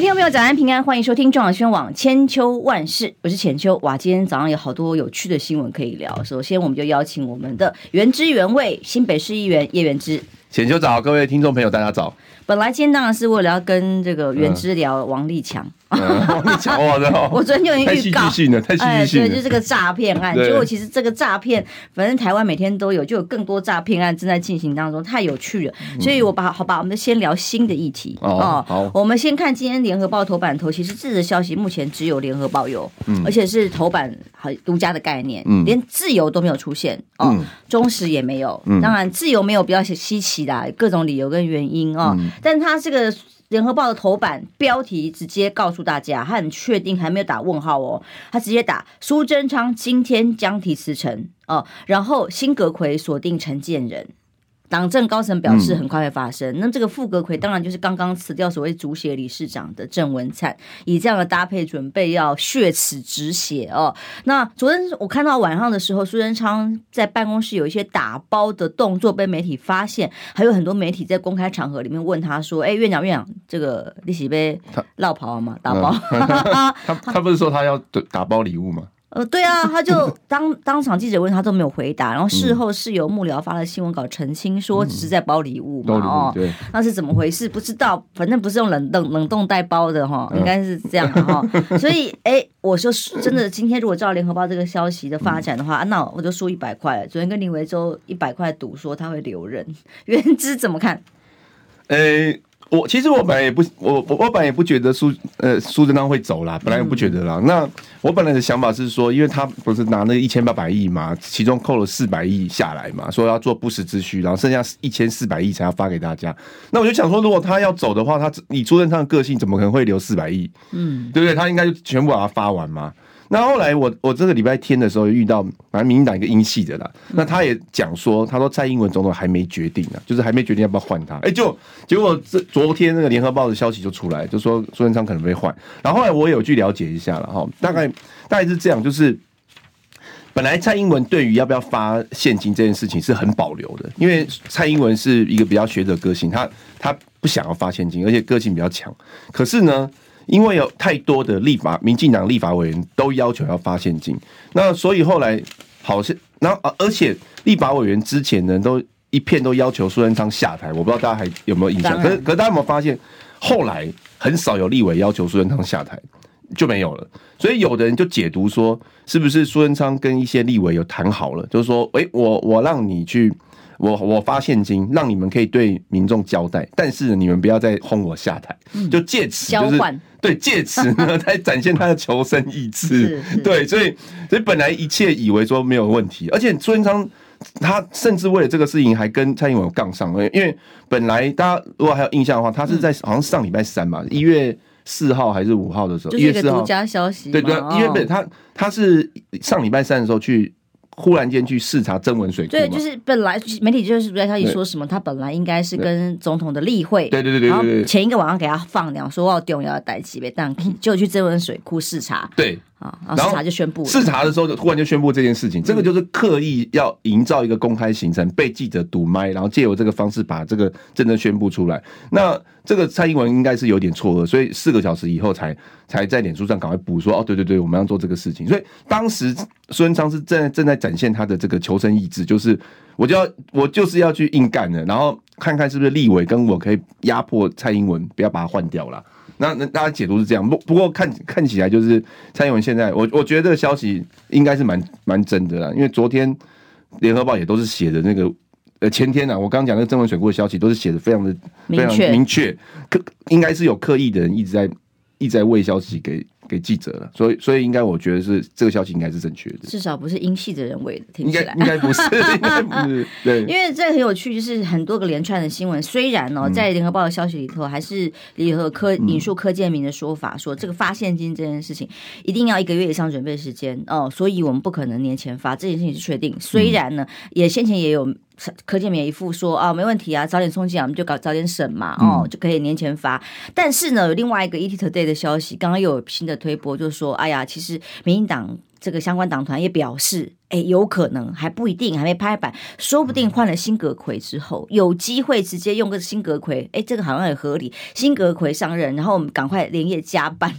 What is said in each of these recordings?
各位听众朋友，早安平安，欢迎收听中广宣网千秋万事，我是浅秋。哇，今天早上有好多有趣的新闻可以聊。首先，我们就邀请我们的原汁原味新北市议员叶元之。浅秋早，各位听众朋友，大家早。本来今天当然是为了要跟这个原之聊王立强。嗯王立强，我的，我昨天就已经预告，太戏剧性了，太戏剧性了。对，就这个诈骗案，结果其实这个诈骗，反正台湾每天都有，就有更多诈骗案正在进行当中，太有趣了。所以我把好吧，我们先聊新的议题哦。好，我们先看今天联合报头版头，其实这则消息目前只有联合报有，而且是头版好独家的概念，连自由都没有出现哦，中时也没有。当然，自由没有比较稀奇的，各种理由跟原因哦。但他这个。联合报的头版标题直接告诉大家，他很确定还没有打问号哦，他直接打苏贞昌今天将提辞呈哦，然后辛格奎锁定陈建仁。党政高层表示很快会发生。嗯、那这个副阁揆当然就是刚刚辞掉所谓主协理事长的郑文灿，以这样的搭配准备要血耻止血哦。那昨天我看到晚上的时候，苏贞昌在办公室有一些打包的动作被媒体发现，还有很多媒体在公开场合里面问他说：“哎、欸，院长院长，这个利息被落跑吗？打包？” 嗯、他他不是说他要打包礼物吗？呃，对啊，他就 当当场记者问他都没有回答，然后事后是由幕僚发了新闻稿澄清说只是在包礼物嘛，哦，对，那是怎么回事？不知道，反正不是用冷冻冷冻袋包的哈，应该是这样哈。所以，哎，我说真的，今天如果照联合报这个消息的发展的话，那我就输一百块。昨天跟林维洲一百块赌说他会留任，元之怎么看？哎。我其实我本来也不我我我本来也不觉得苏呃苏贞昌会走啦，本来也不觉得啦。那我本来的想法是说，因为他不是拿那一千八百亿嘛，其中扣了四百亿下来嘛，说要做不时之需，然后剩下一千四百亿才要发给大家。那我就想说，如果他要走的话，他以苏贞昌的个性，怎么可能会留四百亿？嗯，对不对？他应该就全部把它发完嘛。那后来我我这个礼拜天的时候遇到，反正民进党一个英系的啦，那他也讲说，他说蔡英文总统还没决定呢，就是还没决定要不要换他。哎，就结果这昨天那个联合报的消息就出来，就说苏贞昌可能被换。然后后来我有去了解一下了哈，大概大概是这样，就是本来蔡英文对于要不要发现金这件事情是很保留的，因为蔡英文是一个比较学者个性，他他不想要发现金，而且个性比较强。可是呢，因为有太多的立法，民进党立法委员都要求要发现金，那所以后来好像，然后而且立法委员之前呢，都一片都要求苏贞昌下台，我不知道大家还有没有印象？可是可是大家有没有发现，后来很少有立委要求苏贞昌下台，就没有了。所以有的人就解读说，是不是苏贞昌跟一些立委有谈好了，就是说，诶，我我让你去。我我发现金，让你们可以对民众交代，但是你们不要再轰我下台，就借此就是 对借此呢，来展现他的求生意志。对，所以所以本来一切以为说没有问题，而且朱元璋他甚至为了这个事情还跟蔡英文杠上了，因为本来大家如果还有印象的话，他是在好像上礼拜三嘛，一月四号还是五号的时候，一月四号独家消息，对对，因为本他他是上礼拜三的时候去。忽然间去视察曾文水库，对，就是本来媒体就是不在消息说什么，他本来应该是跟总统的例会，对对对对，然后前一个晚上给他放鸟说要重要带几杯，但 就去曾文水库视察，对。啊，然后视察就宣布，视察的时候就突然就宣布这件事情，这个就是刻意要营造一个公开行程，被记者堵麦，然后借由这个方式把这个真的宣布出来。那这个蔡英文应该是有点错愕，所以四个小时以后才才在脸书上赶快补说，哦，对对对，我们要做这个事情。所以当时苏贞昌是正在正在展现他的这个求生意志，就是我就要我就是要去硬干的，然后看看是不是立委跟我可以压迫蔡英文，不要把他换掉了。那那大家解读是这样，不不过看看起来就是蔡英文现在，我我觉得这个消息应该是蛮蛮真的啦，因为昨天联合报也都是写的那个，呃前天啊，我刚刚讲那个曾文水库的消息都是写的非常的非常明确，刻应该是有刻意的人一直在一直在喂消息给。给记者了，所以所以应该我觉得是这个消息应该是正确的，至少不是英系的人为的，听起来。应该应该不是，应该不是，对，因为这个很有趣，就是很多个连串的新闻，虽然、哦，在联合报的消息里头，还是联合科引述柯建铭的说法，说这个发现金这件事情一定要一个月以上准备时间哦，所以我们不可能年前发这件事情是确定，虽然呢，也先前也有。柯建铭一副说啊，没问题啊，早点送进来我们就搞早点审嘛，哦，就可以年前发。但是呢，有另外一个 ETtoday 的消息，刚刚又有新的推播，就说，哎呀，其实民进党这个相关党团也表示。哎，有可能还不一定，还没拍板，说不定换了新阁揆之后，有机会直接用个新阁揆。哎，这个好像也合理。新阁揆上任，然后我们赶快连夜加班，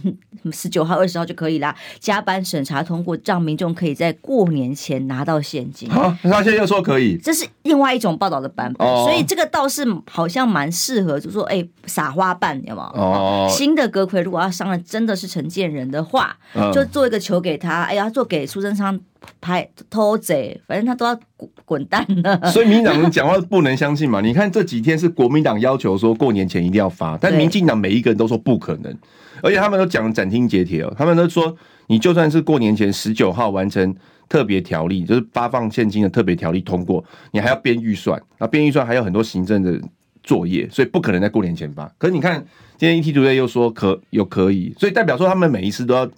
十九号、二十号就可以啦，加班审查通过，让民众可以在过年前拿到现金。啊，他现在又说可以，这是另外一种报道的版本，哦、所以这个倒是好像蛮适合，就说，哎，撒花瓣有没有？哦，新的阁揆如果要上任，真的是陈建仁的话，嗯、就做一个球给他，哎呀，做给苏贞昌。拍偷贼，反正他都要滚滚蛋了。所以民进党人讲话不能相信嘛？你看这几天是国民党要求说过年前一定要发，但民进党每一个人都说不可能，而且他们都讲斩钉截铁哦，他们都说你就算是过年前十九号完成特别条例，就是发放现金的特别条例通过，你还要编预算，那编预算还有很多行政的作业，所以不可能在过年前发。可是你看今天 ETtoday 又说可有可以，所以代表说他们每一次都要。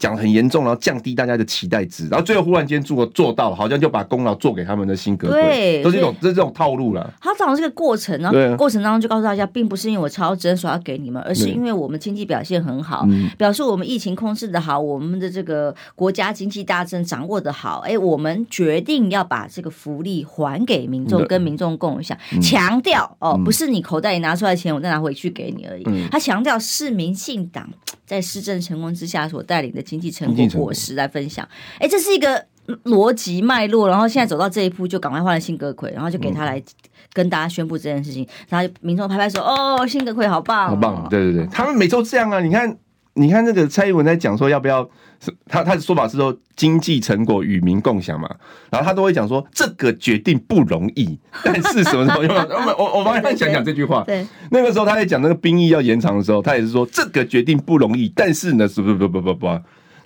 讲很严重，然后降低大家的期待值，然后最后忽然间做做到，好像就把功劳做给他们的新格，对，都是一种这是这种套路了。他讲这个过程呢，对。过程当中就告诉大家，并不是因为我超征所要给你们，而是因为我们经济表现很好，表示我们疫情控制的好，我们的这个国家经济大政掌握的好，哎，我们决定要把这个福利还给民众，跟民众共享。对强调哦，不是你口袋里拿出来的钱，我再拿回去给你而已。嗯、他强调是民进党在施政成功之下所带领的经济成果果。实来分享，哎，这是一个逻辑脉络，然后现在走到这一步，就赶快换了新阁揆，然后就给他来跟大家宣布这件事情，然后民众拍拍手，哦，新阁揆好棒，好棒，对对对，他们每周这样啊，你看，你看那个蔡英文在讲说要不要，他他的说法是说经济成果与民共享嘛，然后他都会讲说这个决定不容易，但是什么时候用？我我我帮你讲讲这句话，对，那个时候他在讲那个兵役要延长的时候，他也是说这个决定不容易，但是呢，是不不不不不。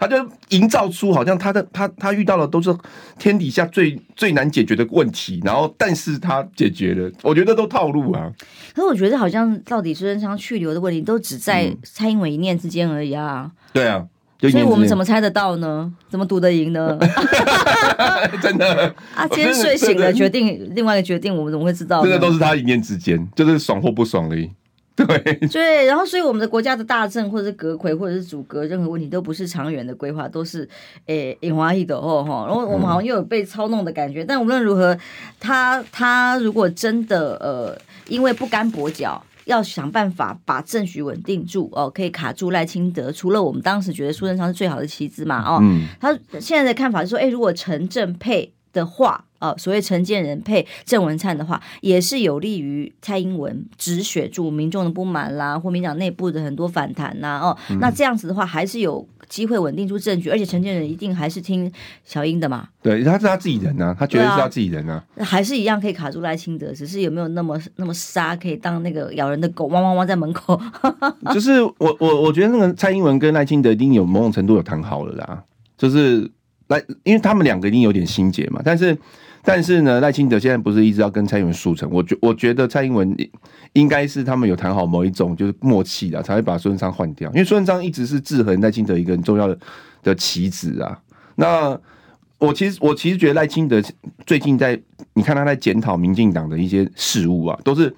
他就营造出好像他的他他遇到的都是天底下最最难解决的问题，然后但是他解决了，我觉得都套路啊。可是我觉得好像到底孙中山去留的问题都只在蔡英文一念之间而已啊。对啊，所以我们怎么猜得到呢？怎么赌得赢呢？真的啊，今天睡醒了决定另外一个决定，我们怎么会知道？这个都是他一念之间，就是爽或不爽而已。对 对，然后所以我们的国家的大政或者是阁魁或者是组阁，任何问题都不是长远的规划，都是诶引花一朵哦哈。然后我们好像又有被操弄的感觉。但无论如何，他他如果真的呃，因为不甘跛脚，要想办法把政局稳定住哦，可以卡住赖清德。除了我们当时觉得苏贞昌是最好的棋子嘛哦，嗯、他现在的看法是说，哎，如果陈正配的话。哦，所谓陈建仁配郑文灿的话，也是有利于蔡英文止血住民众的不满啦，或民党内部的很多反弹呐。哦，嗯、那这样子的话，还是有机会稳定住政局，而且陈建仁一定还是听小英的嘛。对，他是他自己人啊，他绝对是他自己人啊。啊还是一样可以卡住赖清德，只是有没有那么那么杀，可以当那个咬人的狗，汪汪汪在门口。就是我我我觉得那个蔡英文跟赖清德一定有某种程度有谈好了啦，就是来，因为他们两个一定有点心结嘛，但是。但是呢，赖清德现在不是一直要跟蔡英文速成？我觉我觉得蔡英文应该是他们有谈好某一种就是默契的，才会把苏贞昌换掉。因为苏贞昌一直是制衡赖清德一个很重要的的棋子啊。那我其实我其实觉得赖清德最近在你看他在检讨民进党的一些事务啊，都是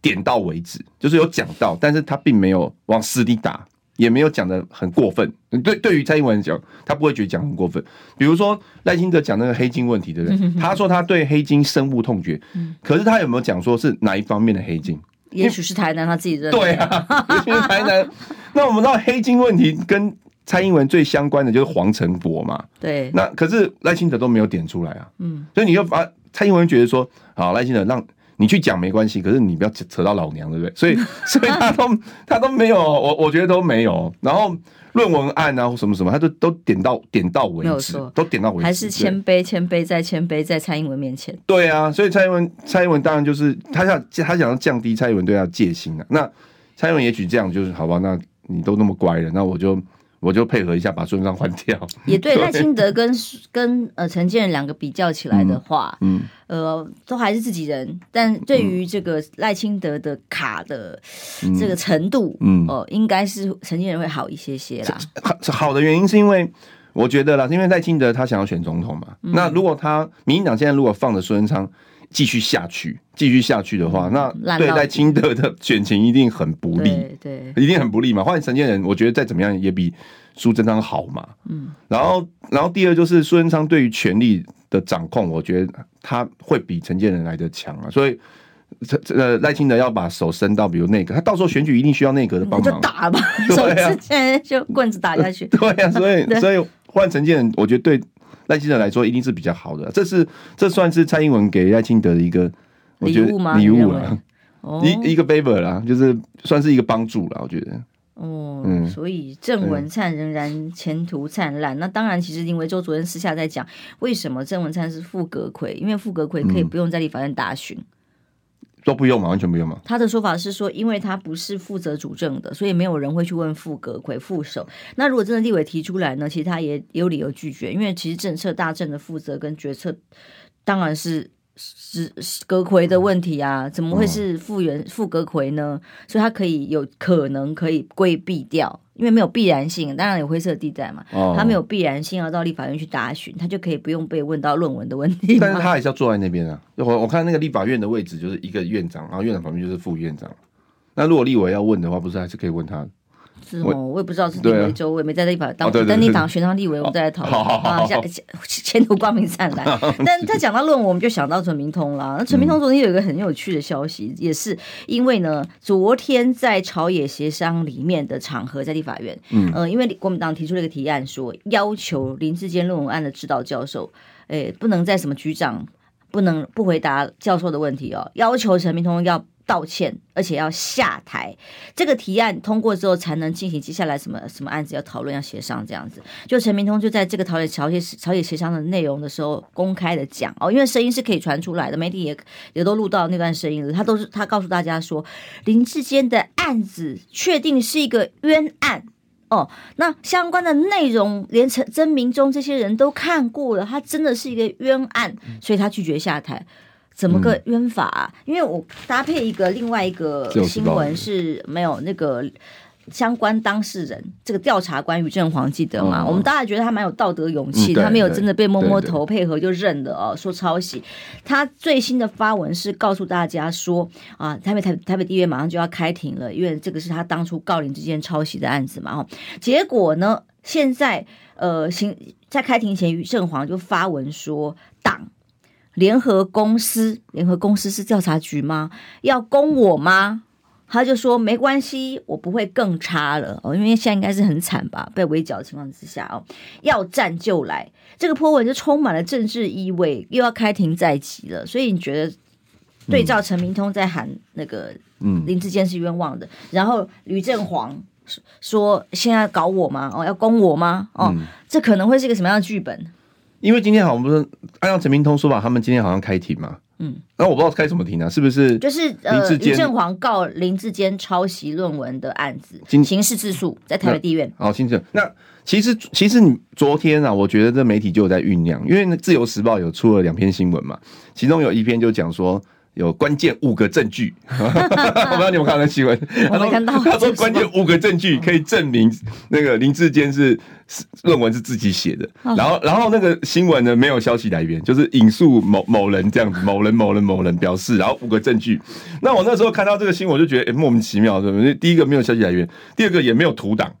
点到为止，就是有讲到，但是他并没有往死里打。也没有讲的很过分，对，对于蔡英文讲，他不会觉得讲很过分。比如说赖清德讲那个黑金问题，对不对？他说他对黑金深恶痛绝，可是他有没有讲说是哪一方面的黑金？也许是台南他自己认为。对啊，也许是台南。那我们知道黑金问题跟蔡英文最相关的就是黄成博嘛。对。那可是赖清德都没有点出来啊。嗯。所以你就把蔡英文觉得说，好，赖清德让。你去讲没关系，可是你不要扯到老娘，对不对？所以，所以他都他都没有，我我觉得都没有。然后论文案啊，或什么什么，他都都点到点到为止，都点到为止。还是谦卑，谦卑再谦卑，在蔡英文面前。对啊，所以蔡英文，蔡英文当然就是他想他想要降低蔡英文对他的戒心啊。那蔡英文也许这样就是好吧？那你都那么乖了，那我就。我就配合一下，把孙尚换掉。也对，赖清德跟跟呃陈建仁两个比较起来的话，嗯，嗯呃，都还是自己人。但对于这个赖清德的卡的这个程度，嗯，哦、呃，应该是陈建仁会好一些些啦。好，好的原因是因为我觉得啦，因为赖清德他想要选总统嘛。嗯、那如果他民进党现在如果放着孙文昌继续下去，继续下去的话，那对赖清德的选情一定很不利，对，一定很不利嘛。换陈建仁，我觉得再怎么样也比苏贞昌好嘛。嗯，然后，然后第二就是苏贞昌对于权力的掌控，我觉得他会比陈建仁来的强啊。所以，这呃赖清德要把手伸到比如内阁，他到时候选举一定需要内阁的帮忙，就打吧，对啊，就棍子打下去。对呀，啊，所以 所以换陈建仁，我觉得对。赖清德来说一定是比较好的，这是这算是蔡英文给赖清德的一个礼物吗？礼物了，一一个 favor 啦，就是算是一个帮助了，我觉得。哦，嗯，所以郑文灿仍然前途灿烂。那当然，其实林为洲昨天私下在讲，为什么郑文灿是副阁魁？因为副阁魁可以不用在立法院答询。都不用嘛，完全不用嘛。他的说法是说，因为他不是负责主政的，所以没有人会去问副阁魁副手。那如果真的立委提出来呢，其实他也有理由拒绝，因为其实政策大政的负责跟决策，当然是。是阁魁的问题啊，怎么会是复原副阁魁呢？所以他可以有可能可以规避掉，因为没有必然性，当然有灰色地带嘛。哦，他没有必然性要到立法院去答询，他就可以不用被问到论文的问题。但是他还是要坐在那边啊。我我看那个立法院的位置就是一个院长，然后院长旁边就是副院长。那如果立委要问的话，不是还是可以问他？是哦，我也不知道是林为洲，我也没在那一把当，等你党选上立委，我们再来讨论。啊，下前途光明灿烂。但他讲到论文，我们就想到陈明通啦。那陈明通昨天有一个很有趣的消息，也是因为呢，昨天在朝野协商里面的场合，在立法院，嗯，呃，因为国民党提出了一个提案，说要求林志坚论文案的指导教授，诶，不能在什么局长不能不回答教授的问题哦，要求陈明通要。道歉，而且要下台。这个提案通过之后，才能进行接下来什么什么案子要讨论、要协商这样子。就陈明通就在这个朝野朝野朝野协商的内容的时候，公开的讲哦，因为声音是可以传出来的，媒体也也都录到那段声音了。他都是他告诉大家说，林志坚的案子确定是一个冤案哦。那相关的内容，连陈曾明忠这些人都看过了，他真的是一个冤案，所以他拒绝下台。怎么个冤法啊？嗯、因为我搭配一个另外一个新闻是没有那个相关当事人，这个调查官于正煌记得吗？哦、我们大家觉得他蛮有道德勇气，嗯、他没有真的被摸摸头配合就认了哦，说抄袭。他最新的发文是告诉大家说啊，台北台台北地院马上就要开庭了，因为这个是他当初告林之间抄袭的案子嘛。哦，结果呢，现在呃，行在开庭前于正煌就发文说党。联合公司，联合公司是调查局吗？要攻我吗？他就说没关系，我不会更差了哦，因为现在应该是很惨吧，被围剿的情况之下哦，要战就来，这个 po 文就充满了政治意味，又要开庭在即了，所以你觉得对照陈明通在喊那个嗯林志坚是冤枉的，嗯、然后吕正煌说现在搞我吗？哦，要攻我吗？哦，嗯、这可能会是一个什么样的剧本？因为今天好像不是按照陈明通说法，他们今天好像开庭嘛。嗯，那我不知道开什么庭啊？是不是？就是呃，林正煌告林志坚抄袭论文的案子，刑事自诉在台北地院。好，清楚。那其实其实你昨天啊，我觉得这媒体就有在酝酿，因为自由时报有出了两篇新闻嘛，其中有一篇就讲说。有关键五个证据，我不知道你有没有看到新闻？我没看到。他说关键五个证据可以证明那个林志坚是论文是自己写的。然后，然后那个新闻呢没有消息来源，就是引述某某人这样子，某人某人某人表示，然后五个证据。那我那时候看到这个新闻，我就觉得、欸、莫名其妙，是不是？第一个没有消息来源，第二个也没有图档。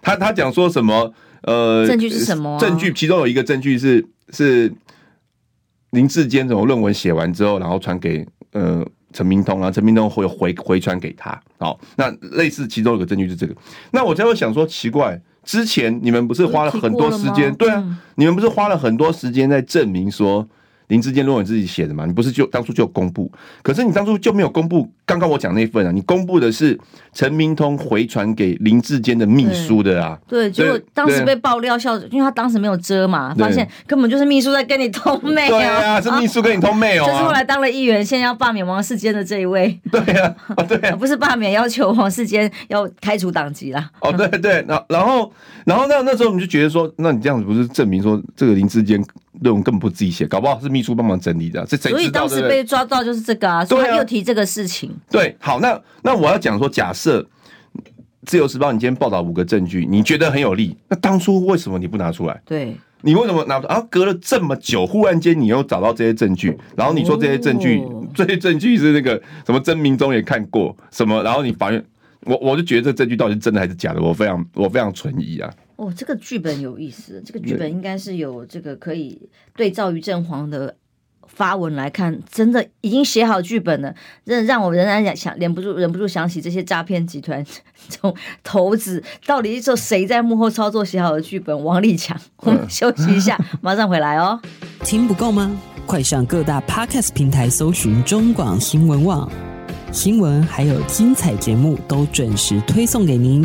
他他讲说什么？呃，证据是什么、啊？证据其中有一个证据是是林志坚怎么论文写完之后，然后传给。呃，陈明通啊，陈明通会回回传给他。好，那类似其中有个证据是这个。那我才会想说，奇怪，之前你们不是花了很多时间？对啊，嗯、你们不是花了很多时间在证明说。林志坚论文自己写的嘛？你不是就当初就公布？可是你当初就没有公布。刚刚我讲那份啊，你公布的是陈明通回传给林志坚的秘书的啊。对，结果当时被爆料，校因为他当时没有遮嘛，发现根本就是秘书在跟你通妹。对啊，是秘书跟你通妹哦。就是后来当了议员，现在要罢免王世坚的这一位。对啊，对啊，不是罢免，要求王世坚要开除党籍啦。哦，对对，然然后然后那那时候我们就觉得说，那你这样子不是证明说这个林志坚？论文根本不自己写，搞不好是秘书帮忙整理的。这所以当时被抓到就是这个啊，所以他又提这个事情。对，好，那那我要讲说，假设自由时报你今天报道五个证据，你觉得很有利，那当初为什么你不拿出来？对，你为什么拿？啊，隔了这么久，忽然间你又找到这些证据，然后你说这些证据，哦、这些证据是那个什么曾明忠也看过什么，然后你法院，我我就觉得这证据到底是真的还是假的，我非常我非常存疑啊。哦，这个剧本有意思，这个剧本应该是有这个可以对照于正黄的。发文来看，真的已经写好剧本了，真的让我仍然想忍不住忍不住想起这些诈骗集团 从头子到底是谁在幕后操作写好的剧本？王立强，我们休息一下，马上回来哦。听不够吗？快上各大 Podcast 平台搜寻中广新闻网新闻，还有精彩节目都准时推送给您，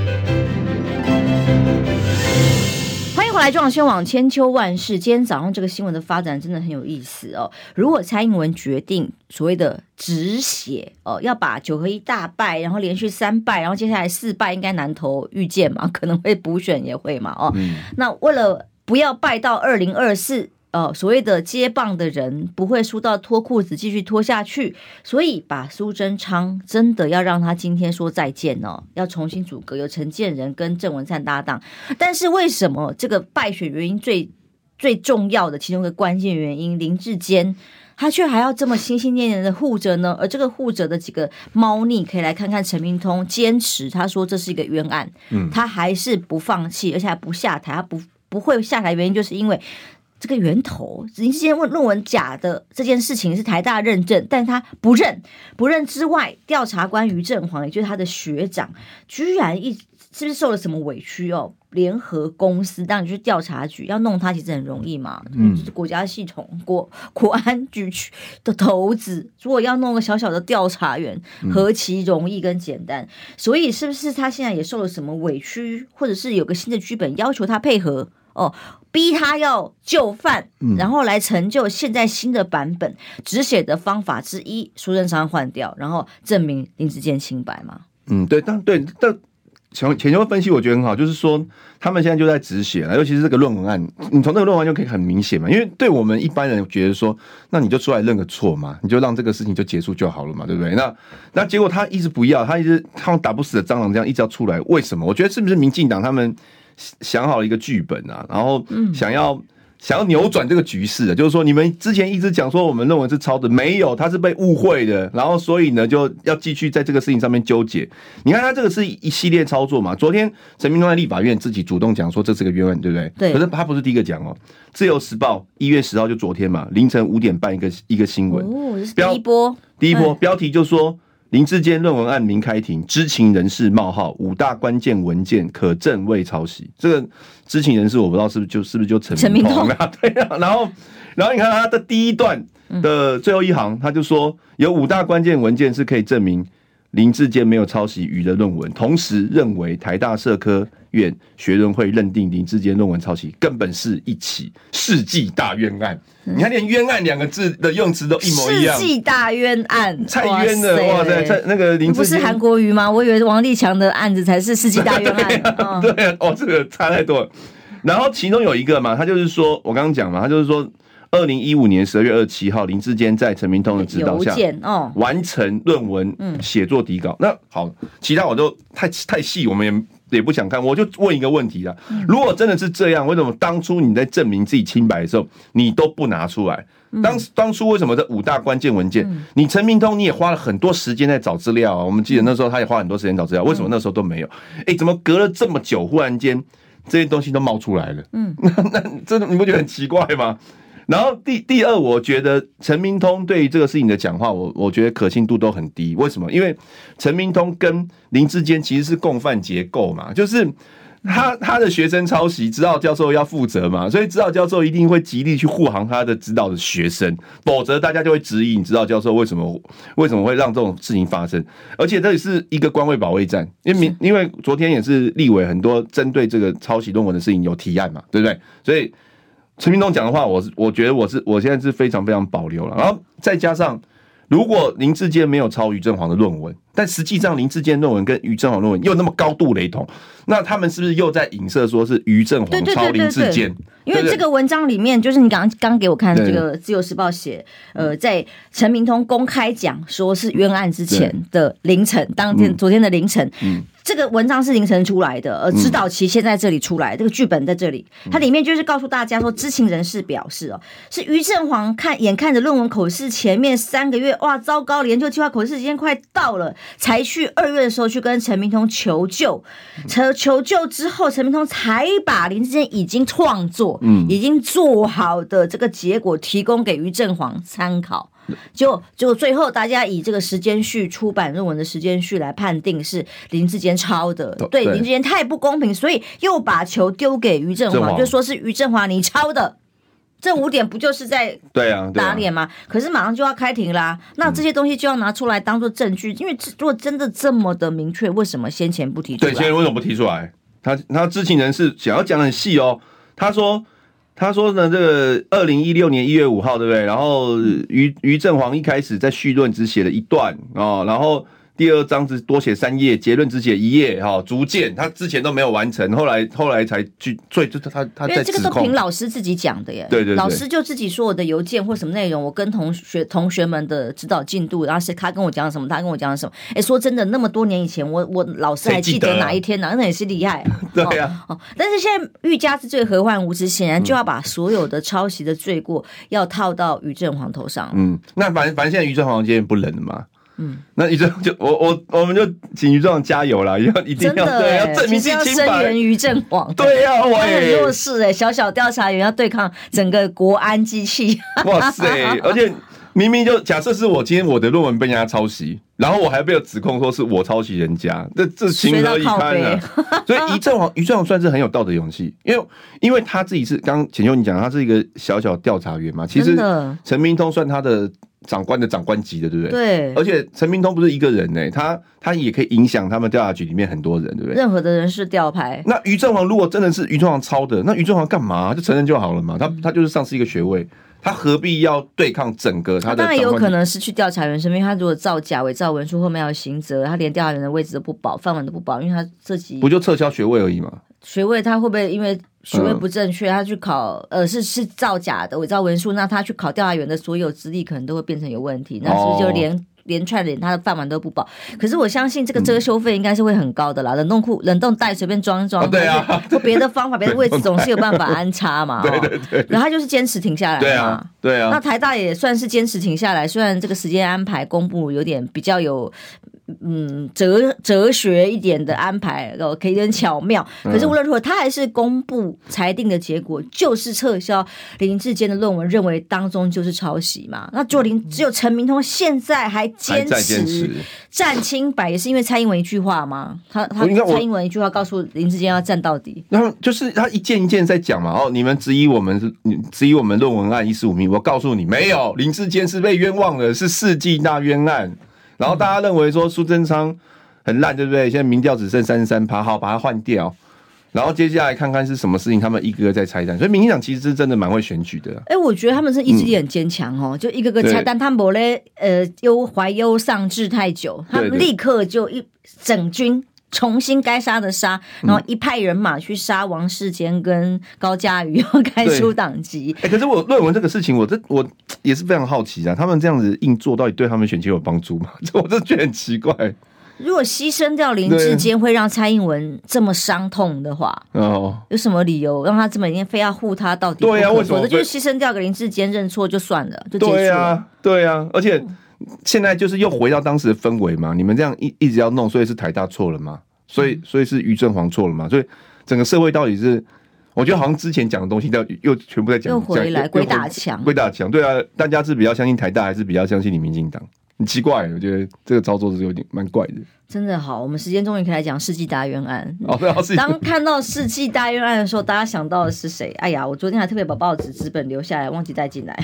来，中广新闻网千秋万世。今天早上这个新闻的发展真的很有意思哦。如果蔡英文决定所谓的止血哦，要把九合一大败，然后连续三败，然后接下来四败应该难投预见嘛，可能会补选也会嘛哦。嗯、那为了不要败到二零二四，呃，所谓的接棒的人不会输到脱裤子继续脱下去，所以把苏贞昌真的要让他今天说再见哦，要重新组阁，由陈建仁跟郑文灿搭档。但是为什么这个败选原因最最重要的其中一个关键原因，林志坚他却还要这么心心念念的护着呢？而这个护着的几个猫腻，可以来看看陈明通坚持，他说这是一个冤案，嗯，他还是不放弃，而且还不下台，他不。不会下台，原因就是因为这个源头，林智坚问论文假的这件事情是台大认证，但他不认，不认之外，调查官于正煌，也就是他的学长，居然一是不是受了什么委屈哦？联合公司，当然就是调查局要弄他，其实很容易嘛，嗯，就是国家系统国国安局去的头子，如果要弄个小小的调查员，何其容易跟简单？嗯、所以是不是他现在也受了什么委屈，或者是有个新的剧本要求他配合？哦，逼他要就范，然后来成就现在新的版本止血的方法之一，苏贞昌换掉，然后证明林志坚清白嘛？嗯，对，但对，但前前面分析我觉得很好，就是说他们现在就在止血了，尤其是这个论文案，你从这个论文就可以很明显嘛，因为对我们一般人觉得说，那你就出来认个错嘛，你就让这个事情就结束就好了嘛，对不对？那那结果他一直不要，他一直他打不死的蟑螂这样一直要出来，为什么？我觉得是不是民进党他们？想好了一个剧本啊，然后想要、嗯、想要扭转这个局势的，就是说你们之前一直讲说我们认为是抄的，没有，他是被误会的，然后所以呢就要继续在这个事情上面纠结。你看他这个是一系列操作嘛，昨天陈明通在立法院自己主动讲说这是个冤案，对不对？对。可是他不是第一个讲哦，《自由时报》一月十号就昨天嘛，凌晨五点半一个一个新闻，第一波，第一波标题就说。林志坚论文案明开庭，知情人士冒号五大关键文件可证未抄袭。这个知情人士我不知道是不是就是不是就陈明通啊？对啊。然后，然后你看他的第一段的最后一行，他就说有五大关键文件是可以证明。林志坚没有抄袭余的论文，同时认为台大社科院学伦会认定林志坚论文抄袭，根本是一起世纪大冤案。嗯、你看，连“冤案”两个字的用词都一模一样。世纪大冤案，太冤了！哇塞，蔡那个林不是韩国瑜吗？我以为王立强的案子才是世纪大冤案。对啊，对啊，哦，这个差太多了。然后其中有一个嘛，他就是说我刚刚讲嘛，他就是说。二零一五年十二月二十七号，林志坚在陈明通的指导下，哦，完成论文写作底稿。那好，其他我都太太细，我们也也不想看。我就问一个问题啊：如果真的是这样，为什么当初你在证明自己清白的时候，你都不拿出来？当当初为什么这五大关键文件，你陈明通你也花了很多时间在找资料啊？我们记得那时候他也花很多时间找资料，为什么那时候都没有？哎，怎么隔了这么久，忽然间这些东西都冒出来了？嗯，那那这你不觉得很奇怪吗？然后第第二，我觉得陈明通对于这个事情的讲话，我我觉得可信度都很低。为什么？因为陈明通跟林志坚其实是共犯结构嘛，就是他他的学生抄袭，指导教授要负责嘛，所以指导教授一定会极力去护航他的指导的学生，否则大家就会质疑你指导教授为什么为什么会让这种事情发生。而且这里是一个官位保卫战，因为明因为昨天也是立委很多针对这个抄袭论文的事情有提案嘛，对不对？所以。陈明通讲的话，我是我觉得我是我现在是非常非常保留了，然后再加上如果林志坚没有抄于正煌的论文，但实际上林志坚论文跟于正煌论文又那么高度雷同，那他们是不是又在影射说是于正煌抄林志坚？因为这个文章里面就是你刚刚刚给我看的这个《自由时报》写，呃，在陈明通公开讲说是冤案之前的凌晨，当天昨天的凌晨。嗯这个文章是凌晨出来的，呃，指导期现在这里出来，这个剧本在这里，它里面就是告诉大家说，知情人士表示哦，是于振煌看眼看着论文口试前面三个月，哇，糟糕，研究计划口试时间快到了，才去二月的时候去跟陈明通求救，求求救之后，陈明通才把林志坚已经创作、嗯，已经做好的这个结果提供给于振煌参考。就就最后，大家以这个时间序出版论文的时间序来判定是林志坚抄的，对，对林志坚太不公平，所以又把球丢给于振华，就说是于振华你抄的，这五点不就是在对啊打脸吗？可是马上就要开庭啦，那这些东西就要拿出来当做证据，因为如果真的这么的明确，为什么先前不提出来？对，先前为什么不提出来？他他知情人士想要讲的很细哦，他说。他说呢，这个二零一六年一月五号，对不对？然后于于正煌一开始在序论只写了一段啊，然后。第二章是多写三页，结论只写一页，哈，逐渐他之前都没有完成，后来后来才去，所以就他他在指控，因为这个都凭老师自己讲的耶，对对对，老师就自己说我的邮件或什么内容，我跟同学同学们的指导进度，然后是他跟我讲什么，他跟我讲什么，哎、欸，说真的，那么多年以前，我我老师还记得哪一天呢、啊？那也是厉害，对呀、啊，哦，但是现在欲加之罪，何患无辞？显然就要把所有的抄袭的罪过要套到于正煌头上，嗯，那反正反正现在于正煌今天不冷了嘛。嗯，那于正就我我我们就请于正煌加油了，要 一定要对要证明自己清白。声援于正煌，对呀、啊，我也很弱势哎，小小调查员要对抗整个国安机器。哇塞！而且明明就假设是我今天我的论文被人家抄袭，然后我还被指控说是我抄袭人家，这这情何以堪呢？所以于正煌于正煌算是很有道德勇气，因为因为他自己是刚浅秋你讲他是一个小小调查员嘛，其实陈明通算他的。长官的长官级的，对不对？对。而且陈明通不是一个人呢，他他也可以影响他们调查局里面很多人，对不对？任何的人事调牌。那于正煌如果真的是于正煌抄的，那于正煌干嘛？就承认就好了嘛。他他就是丧失一个学位，他何必要对抗整个他的？他当然有可能是去调查员身份，因为他如果造假、伪造文书，后面要刑责，他连调查员的位置都不保，饭碗都不保，因为他自己不就撤销学位而已吗。学位他会不会因为学位不正确，他去考呃是是造假的伪造文书，那他去考调查员的所有资历可能都会变成有问题，那是不是就连连串连他的饭碗都不保？可是我相信这个遮羞费应该是会很高的啦，冷冻库冷冻袋随便装一装，对啊，或别的方法别的位置总是有办法安插嘛，对对对，然后他就是坚持停下来，对啊对啊，那台大也算是坚持停下来，虽然这个时间安排公布有点比较有。嗯，哲哲学一点的安排哦，可以有点巧妙。可是无论如何，他还是公布裁定的结果，就是撤销林志坚的论文，认为当中就是抄袭嘛。那就林只有陈明通现在还坚持站清白，也是因为蔡英文一句话吗？他他蔡英文一句话告诉林志坚要站到底。然后就是他一件一件在讲嘛。哦，你们质疑我们是，你质疑我们论文案一四五名，我告诉你没有，林志坚是被冤枉的，是世纪大冤案。然后大家认为说苏贞昌很烂，对不对？现在民调只剩三十三趴，好，把它换掉。然后接下来看看是什么事情，他们一个个在拆弹。所以民进党其实是真的蛮会选举的。哎，我觉得他们是意志力很坚强哦，就一个个拆弹，他们不咧呃忧怀忧丧志太久，他们立刻就一整军。重新该杀的杀，然后一派人马去杀王世坚跟高嘉瑜，要开除党籍。哎、欸，可是我论文这个事情，我这我也是非常好奇啊。他们这样子硬做，到底对他们选情有帮助吗？这我真的觉得很奇怪。如果牺牲掉林志坚会让蔡英文这么伤痛的话，哦，有什么理由让他这么一天非要护他到底？对呀、啊，为什么？就是牺牲掉个林志坚认错就算了，就结束了。对呀、啊，对呀、啊，而且。现在就是又回到当时的氛围嘛？你们这样一一直要弄，所以是台大错了吗？所以所以是于正煌错了吗？所以整个社会到底是，我觉得好像之前讲的东西，都又全部在讲，又回来鬼打墙，鬼打墙。对啊，大家是比较相信台大，还是比较相信你民进党？很奇怪，我觉得这个操作是有点蛮怪的。真的好，我们时间终于可以来讲世纪大冤案。哦，对啊，当看到世纪大冤案的时候，大家想到的是谁？哎呀，我昨天还特别把报纸纸本留下来，忘记带进来。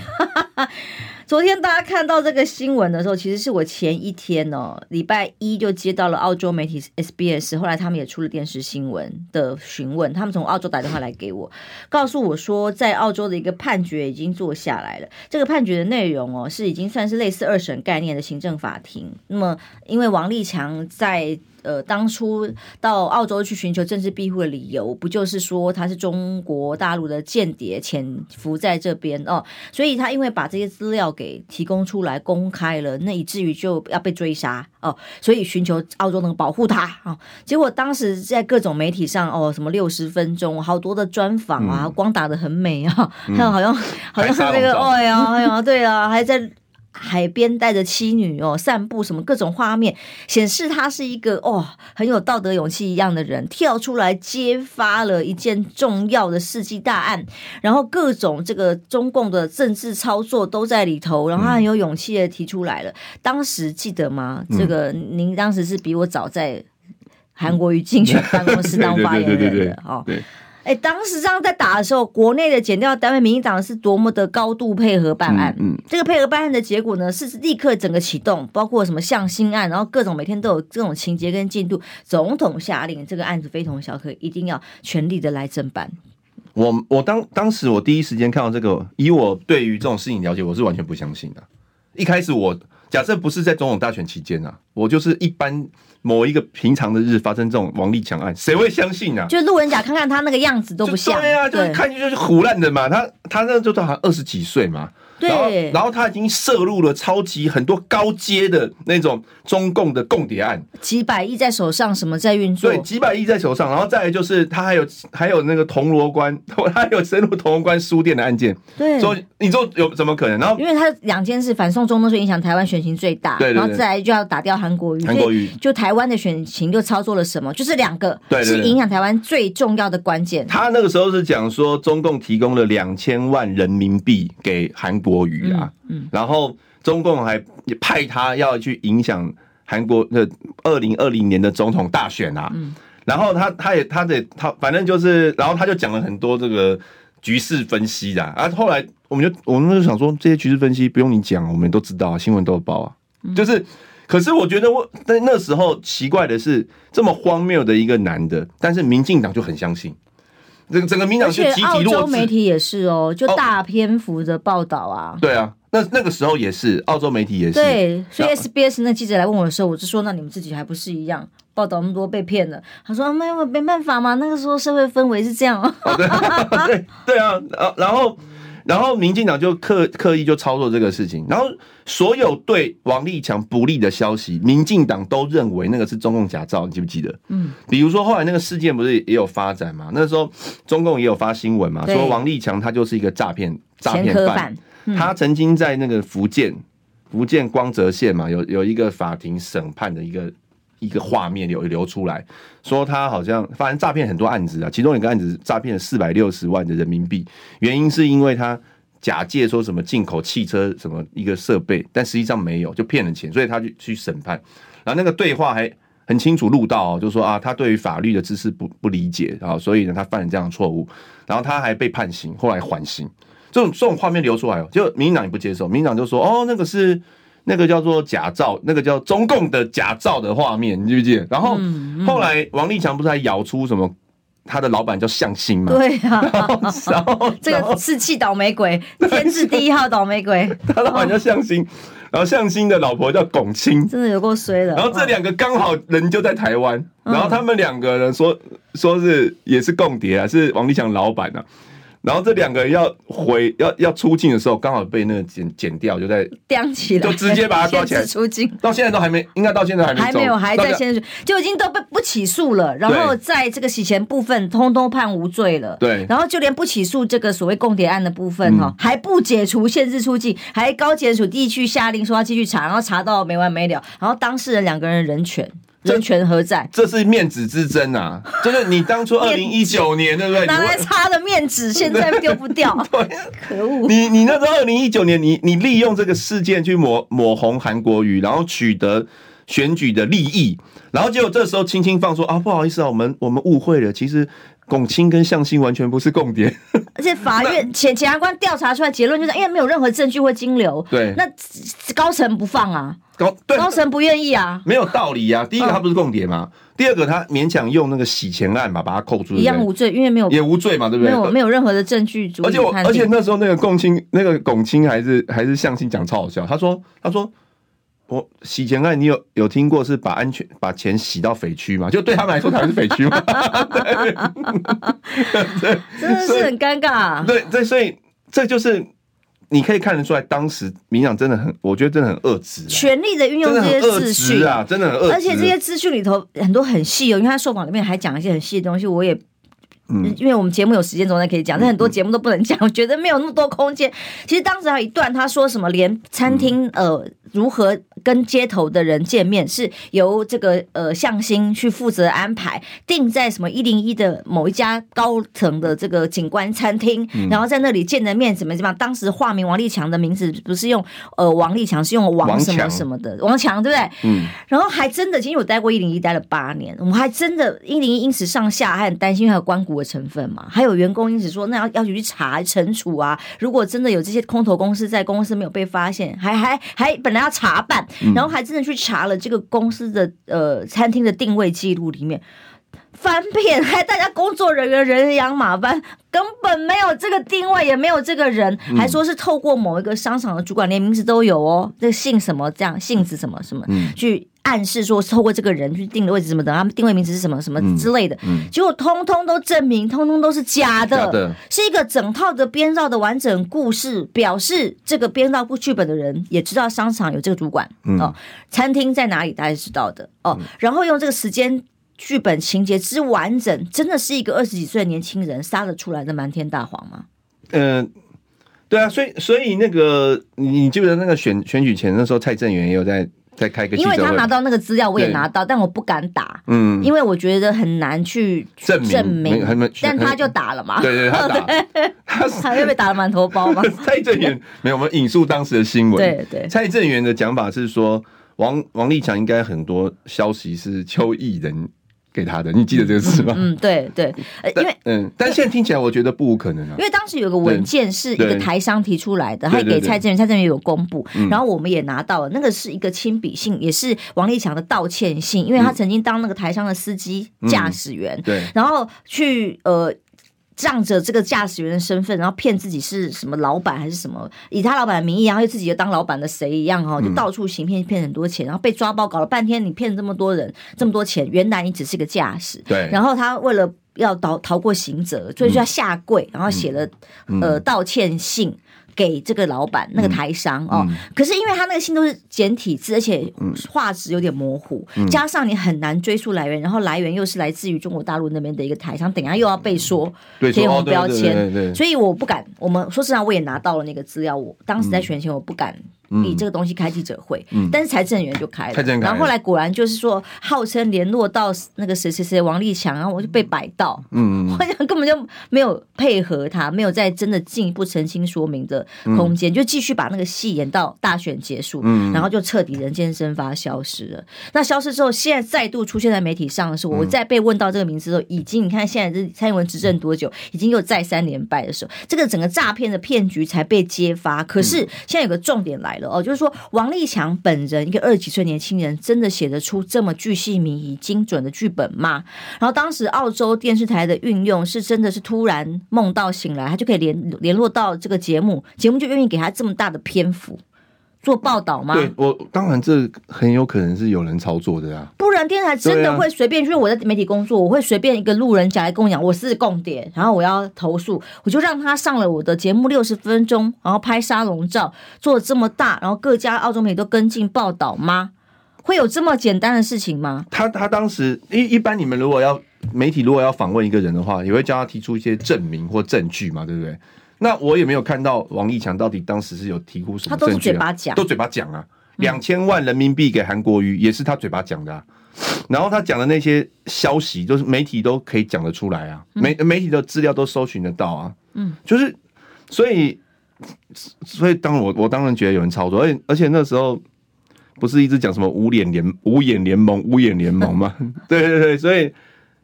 昨天大家看到这个新闻的时候，其实是我前一天哦，礼拜一就接到了澳洲媒体 SBS，后来他们也出了电视新闻的询问，他们从澳洲打电话来给我，告诉我说，在澳洲的一个判决已经做下来了。这个判决的内容哦，是已经算是类似二审概念的行政法庭。那么，因为王立强在呃，当初到澳洲去寻求政治庇护的理由，不就是说他是中国大陆的间谍潜伏在这边哦？所以他因为把这些资料给提供出来公开了，那以至于就要被追杀哦，所以寻求澳洲能保护他啊、哦。结果当时在各种媒体上哦，什么六十分钟，好多的专访啊，光打的很美啊，还、嗯、有 好像好像这个，哎呀哎呀，对啊，还在。海边带着妻女哦，散步什么各种画面，显示他是一个哦很有道德勇气一样的人，跳出来揭发了一件重要的世纪大案，然后各种这个中共的政治操作都在里头，然后他很有勇气的提出来了。嗯、当时记得吗？这个您当时是比我早在韩国瑜竞选办公室 当发言人的哦。哎，当时这样在打的时候，国内的检调单位民进党是多么的高度配合办案。嗯，嗯，这个配合办案的结果呢，是立刻整个启动，包括什么向心案，然后各种每天都有这种情节跟进度。总统下令这个案子非同小可，一定要全力的来侦办。我我当当时我第一时间看到这个，以我对于这种事情了解，我是完全不相信的。一开始我假设不是在总统大选期间啊，我就是一般。某一个平常的日发生这种王立强案，谁会相信呢、啊？就路人甲看看他那个样子都不像，对啊，就是看就是胡乱的嘛。他他那时候好像二十几岁嘛。对，然后，然后他已经涉入了超级很多高阶的那种中共的共谍案，几百亿在手上，什么在运作？对，几百亿在手上，然后再来就是他还有还有那个铜锣关，他还有深入铜锣关书店的案件。对，所以你说有怎么可能？然后因为他两件事，反送中都是影响台湾选情最大，对，然后再来就要打掉韩国瑜，韩国瑜就台湾的选情又操作了什么？就是两个，对，是影响台湾最重要的关键。他那个时候是讲说，中共提供了两千万人民币给韩。国瑜啊，嗯，然后中共还派他要去影响韩国的二零二零年的总统大选啊，嗯，然后他他也他的他反正就是，然后他就讲了很多这个局势分析的啊，后来我们就我们就想说，这些局势分析不用你讲，我们都知道啊，新闻都有报啊，就是，可是我觉得我在那时候奇怪的是，这么荒谬的一个男的，但是民进党就很相信。这个整个民党就集体落志，澳洲媒体也是哦，就大篇幅的报道啊。哦、对啊，那那个时候也是，澳洲媒体也是。对，所以 SBS 那记者来问我的时候，我就说：“那你们自己还不是一样报道那么多被骗的？”他说：“没有，没办法嘛，那个时候社会氛围是这样。哦”对对 对啊，然后。然后民进党就刻刻意就操作这个事情，然后所有对王立强不利的消息，民进党都认为那个是中共假造，你记不记得？嗯，比如说后来那个事件不是也有发展嘛？那时候中共也有发新闻嘛，说王立强他就是一个诈骗诈骗犯，他曾经在那个福建福建光泽县嘛，有有一个法庭审判的一个。一个画面流流出来，说他好像发生诈骗很多案子啊，其中一个案子诈骗了四百六十万的人民币，原因是因为他假借说什么进口汽车什么一个设备，但实际上没有，就骗了钱，所以他就去审判，然后那个对话还很清楚录到，哦就说啊，他对于法律的知识不不理解啊，所以呢他犯了这样的错误，然后他还被判刑，后来缓刑，这种这种画面流出来哦，就民进党也不接受，民进党就说哦，那个是。那个叫做假造，那个叫中共的假造的画面，你记不记得？然后后来王立强不是还咬出什么？他的老板叫向心嘛？对啊，然后这个是气倒霉鬼，天字第一号倒霉鬼。他老板叫向心，然后向心的老婆叫龚青，真的有够衰的。然后这两个刚好人就在台湾，然后他们两个人说说是也是共谍啊，是王立强老板啊。然后这两个人要回要要出境的时候，刚好被那个剪剪掉，就在叼起来，就直接把他抓起来出境。到现在都还没，应该到现在还没，还没有，还在先就已经都被不起诉了。然后在这个洗钱部分，通通判无罪了。对。然后就连不起诉这个所谓共谍案的部分哈，还不解除限制出境，还高检署地区下令说要继续查，然后查到没完没了。然后当事人两个人人权。人权何在？这是面子之争啊！就是你当初二零一九年，对不对？拿来擦的面子，现在丢不掉。对，可恶！你你那时候二零一九年，你你利用这个事件去抹抹红韩国瑜，然后取得选举的利益，然后结果这时候轻轻放说啊，不好意思啊，我们我们误会了，其实龚清跟向心完全不是共谍，而且法院检检察官调查出来结论就是，因为没有任何证据会金流，对，那高层不放啊，高对。高层不愿意啊，没有道理啊。第一个他不是共谍嘛，第二个他勉强用那个洗钱案嘛，把他扣住，一样无罪，因为没有也无罪嘛，对不对？没有没有任何的证据，而且我而且那时候那个共青那个龚清还是还是向心讲超好笑，他说他说。我洗钱案，你有有听过是把安全把钱洗到匪区吗？就对他们来说，他们是匪区吗？对，真的是很尴尬。对对，所以这就是你可以看得出来，当时民进党真的很，我觉得真的很恶质，权力的运用这些资讯啊，真的很恶质。而且这些资讯里头很多很细哦，因为他受访里面还讲一些很细的东西，我也。嗯，因为我们节目有时间总在可以讲，但很多节目都不能讲，我觉得没有那么多空间。其实当时还有一段，他说什么连餐厅呃如何跟街头的人见面，是由这个呃向心去负责安排，定在什么一零一的某一家高层的这个景观餐厅，然后在那里见的面怎么怎么样。当时化名王立强的名字不是用呃王立强，是用王什么什么的王强，对不对？嗯。然后还真的，其实我待过一零一待了八年，我们还真的一零一因此上下还很担心，还有关谷。的成分嘛，还有员工因此说，那要要去查惩处啊。如果真的有这些空头公司在公司没有被发现，还还还本来要查办，然后还真的去查了这个公司的呃餐厅的定位记录里面。翻遍，还大家工作人员人仰马翻，根本没有这个定位，也没有这个人，还说是透过某一个商场的主管，连名字都有哦，这姓什么这样，姓子什么什么去。暗示说是透过这个人去定的位置什么的，他们定位名字是什么什么之类的，结果通通都证明，通通都是假的，假的。是一个整套的编造的完整故事，表示这个编造部剧本的人也知道商场有这个主管、嗯、哦，餐厅在哪里大家知道的哦，嗯、然后用这个时间剧本情节之完整，真的是一个二十几岁的年轻人杀得出来的瞒天大谎吗？嗯、呃，对啊，所以所以那个你记得那个选选举前那时候，蔡正元也有在。在开个，因为他拿到那个资料，我也拿到，但我不敢打，嗯，因为我觉得很难去证明，证明，但他就打了嘛，对对，他打，他 他又被打了满头包嘛。蔡正元没有，我们引述当时的新闻，对对，蔡正元的讲法是说，王王立强应该很多消息是邱毅人。给他的，你记得这个事吗？嗯，对对，因为嗯，但现在听起来我觉得不无可能啊。因为当时有个文件是一个台商提出来的，他给蔡正元，蔡正元有公布，然后我们也拿到了，那个是一个亲笔信，也是王立强的道歉信，因为他曾经当那个台商的司机驾驶员，对，然后去呃。仗着这个驾驶员的身份，然后骗自己是什么老板还是什么，以他老板的名义，然后又自己又当老板的谁一样哦，就到处行骗，骗很多钱，然后被抓包，搞了半天，你骗了这么多人这么多钱，原来你只是个驾驶。对。然后他为了要逃逃过刑责，所以就要下跪，然后写了呃道歉信。给这个老板那个台商哦，可是因为他那个信都是简体字，而且画质有点模糊，嗯、加上你很难追溯来源，然后来源又是来自于中国大陆那边的一个台商，等下又要被说贴红标签，所以我不敢。我们说实话，我也拿到了那个资料，我当时在选前我不敢。以这个东西开记者会，嗯、但是财政员就开了，开然后后来果然就是说，号称联络到那个谁谁谁王立强，然后我就被摆到，嗯，好像根本就没有配合他，没有再真的进一步澄清说明的空间，嗯、就继续把那个戏演到大选结束，嗯，然后就彻底人间蒸发消失了。那消失之后，现在再度出现在媒体上的时候，我再被问到这个名字的时候，已经你看现在这蔡英文执政多久，已经又再三连败的时候，这个整个诈骗的骗局才被揭发。可是现在有个重点来。哦，就是说王立强本人一个二十几岁年轻人，真的写得出这么巨细靡遗、精准的剧本吗？然后当时澳洲电视台的运用是真的是突然梦到醒来，他就可以联联络到这个节目，节目就愿意给他这么大的篇幅。做报道吗？对，我当然这很有可能是有人操作的呀、啊，不然电视台真的会随便，因为我在媒体工作，我会随便一个路人甲来跟我讲我是共谍，然后我要投诉，我就让他上了我的节目六十分钟，然后拍沙龙照，做的这么大，然后各家澳洲媒体都跟进报道吗？会有这么简单的事情吗？他他当时一一般你们如果要媒体如果要访问一个人的话，也会叫他提出一些证明或证据嘛，对不对？那我也没有看到王丽强到底当时是有提出什么证据、啊，他都是嘴巴讲，都嘴巴讲啊。两千万人民币给韩国瑜也是他嘴巴讲的、啊，然后他讲的那些消息就是媒体都可以讲得出来啊，媒媒体的资料都搜寻得到啊，嗯，就是所以所以当我我当然觉得有人操作，而且而且那时候不是一直讲什么五眼联五眼联盟五眼联盟吗？对对对，所以，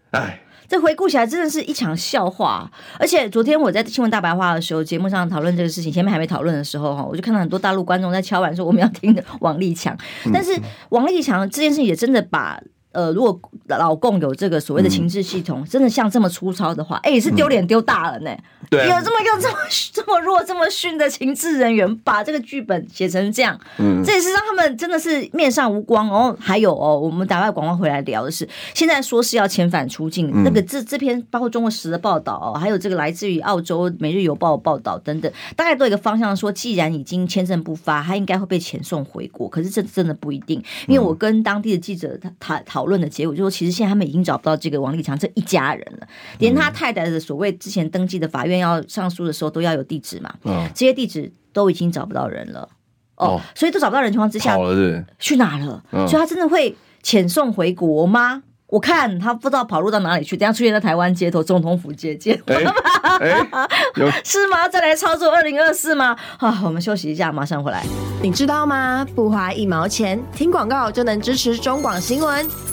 哎。这回顾起来真的是一场笑话，而且昨天我在新闻大白话的时候，节目上讨论这个事情，前面还没讨论的时候哈，我就看到很多大陆观众在敲碗说我们要听的王立强，但是王立强这件事情也真的把。呃，如果老共有这个所谓的情志系统，嗯、真的像这么粗糙的话，哎、欸，是丢脸丢大了呢。对、嗯，有这么一个这么 这么弱、这么逊的情志人员，把这个剧本写成这样，嗯，这也是让他们真的是面上无光。哦，还有哦，我们打外广告回来聊的是，现在说是要遣返出境，嗯、那个这这篇包括中国时的报道哦，还有这个来自于澳洲《每日邮报》的报道等等，大概都有一个方向说，既然已经签证不发，他应该会被遣送回国。可是这真的不一定，因为我跟当地的记者他讨讨论的结果就是说，其实现在他们已经找不到这个王立强这一家人了，连他太太的所谓之前登记的法院要上诉的时候都要有地址嘛，嗯，这些地址都已经找不到人了，哦，所以都找不到人情况之下，去哪了？所以他真的会遣送回国吗？我看他不知道跑路到哪里去，等下出现在台湾街头总统府接见，是吗？再来操作二零二四吗？啊，我们休息一下，马上回来。你知道吗？不花一毛钱，听广告就能支持中广新闻。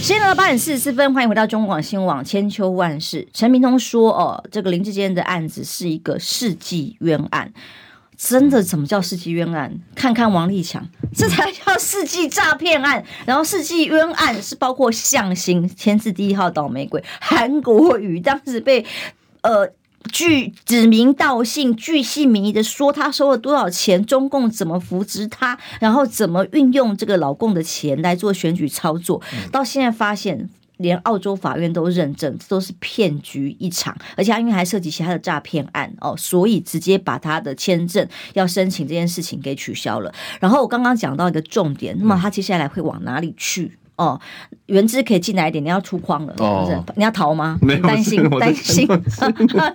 时间来到八点四十四分，欢迎回到中广新闻网千秋万世。陈明通说：“哦，这个林志坚的案子是一个世纪冤案，真的？怎么叫世纪冤案？看看王立强，这才叫世纪诈骗案。然后世纪冤案是包括向心签字第一号倒霉鬼韩国瑜，当时被呃。”据指名道姓、巨细靡遗的说，他收了多少钱？中共怎么扶植他？然后怎么运用这个老共的钱来做选举操作？到现在发现，连澳洲法院都认证，这都是骗局一场。而且他因为还涉及其他的诈骗案哦，所以直接把他的签证要申请这件事情给取消了。然后我刚刚讲到一个重点，那么他接下来会往哪里去？哦，原资可以进来一点，你要出框了，哦、是不是？你要逃吗？担心担心，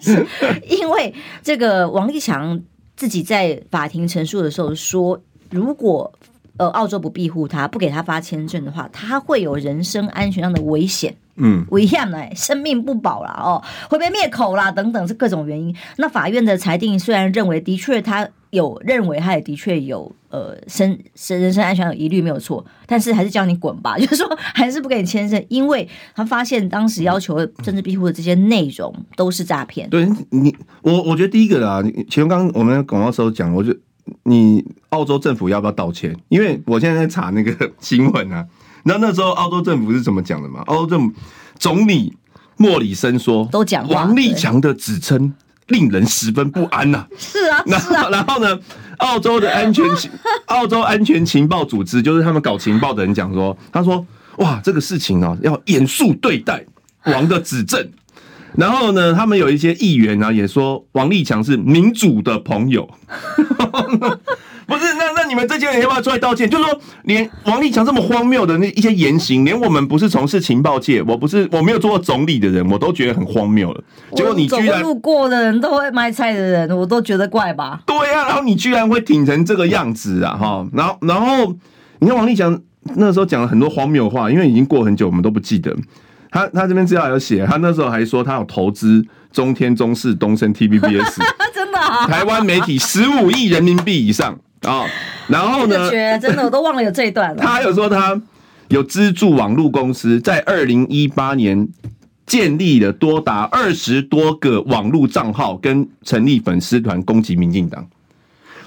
是 因为这个王立强自己在法庭陈述的时候说，如果呃澳洲不庇护他，不给他发签证的话，他会有人身安全上的危险，嗯，危险呢，生命不保了哦，会被灭口啦等等，是各种原因。那法院的裁定虽然认为的确他。有认为他也的确有呃身身人身安全有疑虑没有错，但是还是叫你滚吧，就是说还是不给你签证，因为他发现当时要求政治庇护的这些内容都是诈骗。对你，我我觉得第一个啦，其实刚刚我们广告时候讲，我觉得你澳洲政府要不要道歉？因为我现在在查那个新闻啊，那那时候澳洲政府是怎么讲的嘛？澳洲政府总理莫里森说，都讲王立强的指称。令人十分不安呐、啊！是啊，然后然后呢？澳洲的安全情，澳洲安全情报组织就是他们搞情报的人讲说，他说：“哇，这个事情啊，要严肃对待王的指证。”然后呢，他们有一些议员呢、啊，也说王立强是民主的朋友。不是，那那你们这些人要不要出来道歉？就是说，连王立强这么荒谬的那一些言行，连我们不是从事情报界，我不是我没有做过总理的人，我都觉得很荒谬了。结果你居然路过的人都会卖菜的人，我都觉得怪吧？对呀、啊，然后你居然会挺成这个样子啊！哈，然后然后你看王立强那时候讲了很多荒谬话，因为已经过很久，我们都不记得。他他这边资料有写，他那时候还说他有投资中天、中视、东升、TVBS，真的、啊，台湾媒体十五亿人民币以上。哦，然后呢？真的，我都忘了有这一段了。他还有说，他有资助网络公司，在二零一八年建立了多达二十多个网络账号，跟成立粉丝团攻击民进党。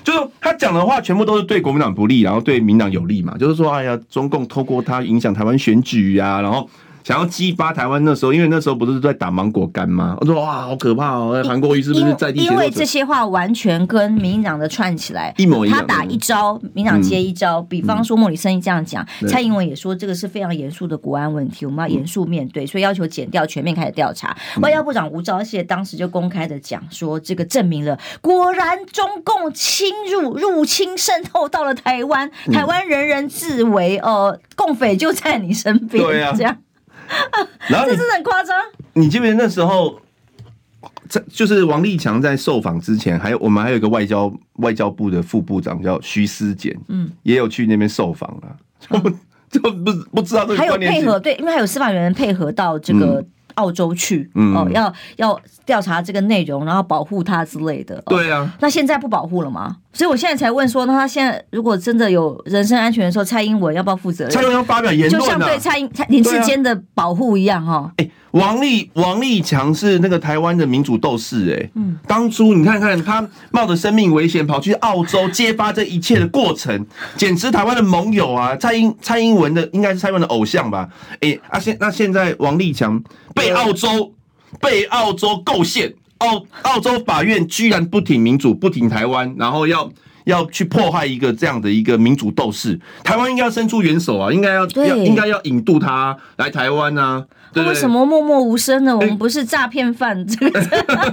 就是他讲的话，全部都是对国民党不利，然后对民党有利嘛。就是说，哎呀，中共透过他影响台湾选举呀、啊，然后。想要激发台湾那时候，因为那时候不是在打芒果干吗？我说哇，好可怕哦！韩国瑜是不是在地？因为这些话完全跟民进党的串起来，一模一样。他打一招，民进党接一招。比方说莫里森这样讲，蔡英文也说这个是非常严肃的国安问题，我们要严肃面对，所以要求剪掉全面开始调查。外交部长吴钊燮当时就公开的讲说，这个证明了果然中共侵入、入侵、渗透到了台湾，台湾人人自危，呃，共匪就在你身边，对啊，这样。然后这真的很夸张。你记不记得那时候，在就是王立强在受访之前，还有我们还有一个外交外交部的副部长叫徐思俭，嗯，也有去那边受访了，就 就不不知道这个还有配合对，因为还有司法人员配合到这个。嗯澳洲去，嗯、哦，要要调查这个内容，然后保护他之类的。哦、对啊，那现在不保护了吗？所以我现在才问说，那他现在如果真的有人身安全的时候，蔡英文要不要负责任？蔡英文要发表言论、啊，就像对蔡英、蔡林志坚的保护一样，哈。哎，王立王立强是那个台湾的民主斗士，哎，嗯，当初你看看他冒着生命危险跑去澳洲揭发这一切的过程，简直台湾的盟友啊！蔡英蔡英文的应该是蔡英文的偶像吧？哎，啊现那现在王立强被澳洲被澳洲构陷。澳澳洲法院居然不挺民主，不挺台湾，然后要要去迫害一个这样的一个民主斗士，台湾应该要伸出援手啊，应该要要应该要引渡他来台湾啊。对对，为什么默默无声呢？我们不是诈骗犯，这个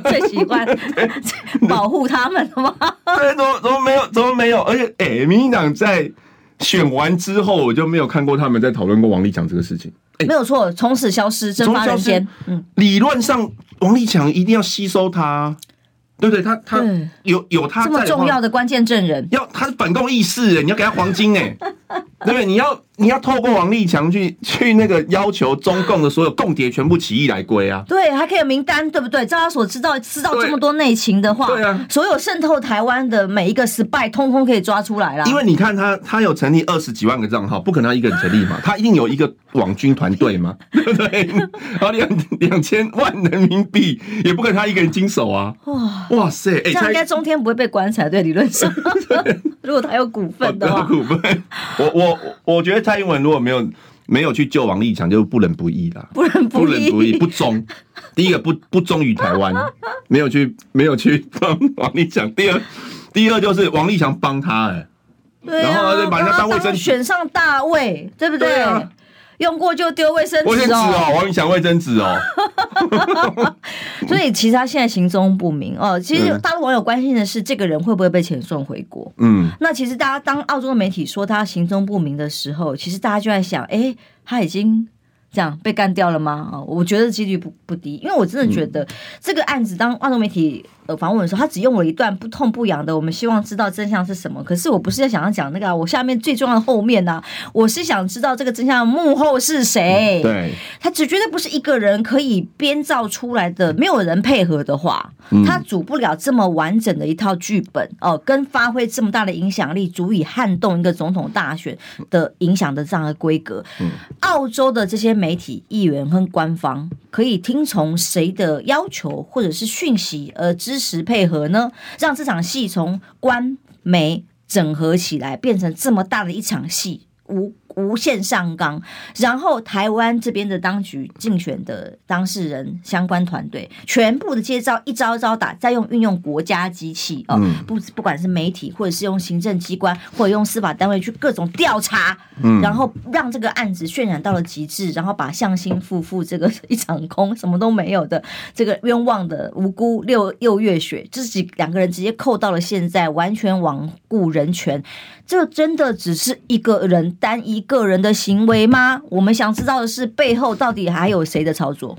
最喜欢 保护他们的吗？对，怎么怎么没有？怎么没有？而且，哎、欸，民进党在选完之后，我就没有看过他们在讨论过王立强这个事情。没有错，从此消失，蒸发人间。嗯，理论上。王立强一定要吸收他，对不对？他他有有他这么重要的关键证人，要他是反共义士，你要给他黄金哎，对不对？你要。你要透过王立强去去那个要求中共的所有共谍全部起义来归啊？对，还可以有名单，对不对？照他所知道知道这么多内情的话，对啊，所有渗透台湾的每一个 spy 通通可以抓出来了。因为你看他，他有成立二十几万个账号，不可能他一个人成立嘛，他一定有一个网军团队嘛，对不对？然后两两千万人民币也不可能他一个人经手啊！哇哇塞，欸、这样应该中天不会被关才对，理论上，如果他有股份的话，股份，我我我觉得。蔡英文如果没有没有去救王立强，就不仁不义啦，不仁不义，不仁不义，不忠。第一个不不忠于台湾，没有去没有去帮王立强。第二第二就是王立强帮他哎、欸，啊、然后就把人家当卫生选上大卫，对不对？对啊用过就丢卫生纸哦，王立强卫生纸哦，所以其实他现在行踪不明哦。其实大陆网友关心的是这个人会不会被遣送回国？嗯，那其实大家当澳洲的媒体说他行踪不明的时候，其实大家就在想，哎，他已经。这样被干掉了吗？啊，我觉得几率不不低，因为我真的觉得这个案子，当澳洲媒体呃访问的时候，他只用了一段不痛不痒的，我们希望知道真相是什么。可是我不是在想要讲那个，啊我下面最重要的后面呢，我是想知道这个真相的幕后是谁。对，他只绝对不是一个人可以编造出来的，没有人配合的话，他组不了这么完整的一套剧本哦，跟发挥这么大的影响力，足以撼动一个总统大选的影响的这样的规格。澳洲的这些媒媒体、议员和官方可以听从谁的要求或者是讯息而支持配合呢？让这场戏从官媒整合起来，变成这么大的一场戏，无。无限上纲，然后台湾这边的当局竞选的当事人相关团队，全部的接招一招一招打，再用运用国家机器哦，不不管是媒体或者是用行政机关或者用司法单位去各种调查，嗯，然后让这个案子渲染到了极致，然后把向心夫妇这个一场空什么都没有的这个冤枉的无辜六六月雪，自己两个人直接扣到了现在，完全罔顾人权，这真的只是一个人单一。个人的行为吗？我们想知道的是背后到底还有谁的操作？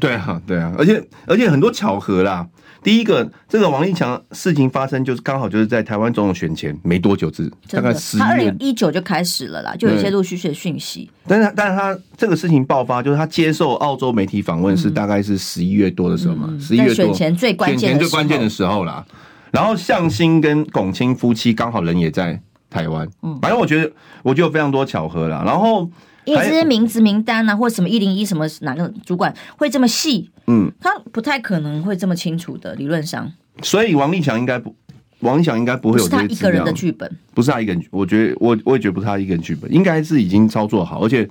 对啊，对啊，而且而且很多巧合啦。第一个，这个王立强事情发生就是刚好就是在台湾总统选前没多久，之大概十他二零一九就开始了啦，就有一些陆续续的讯息。但是，但是他这个事情爆发，就是他接受澳洲媒体访问是大概是十一月多的时候嘛，十一、嗯、月多选前最关键、最关键的时候啦。然后向心跟龚清夫妻刚好人也在。台湾，嗯，反正我觉得，我觉得有非常多巧合啦。然后，因为这些名字名单啊，或者什么一零一什么哪个主管会这么细，嗯，他不太可能会这么清楚的，理论上。所以王立强应该不，王立强应该不会有他一个人的剧本，不是他一个人。我觉得，我我也觉得不是他一个人剧本，应该是已经操作好，而且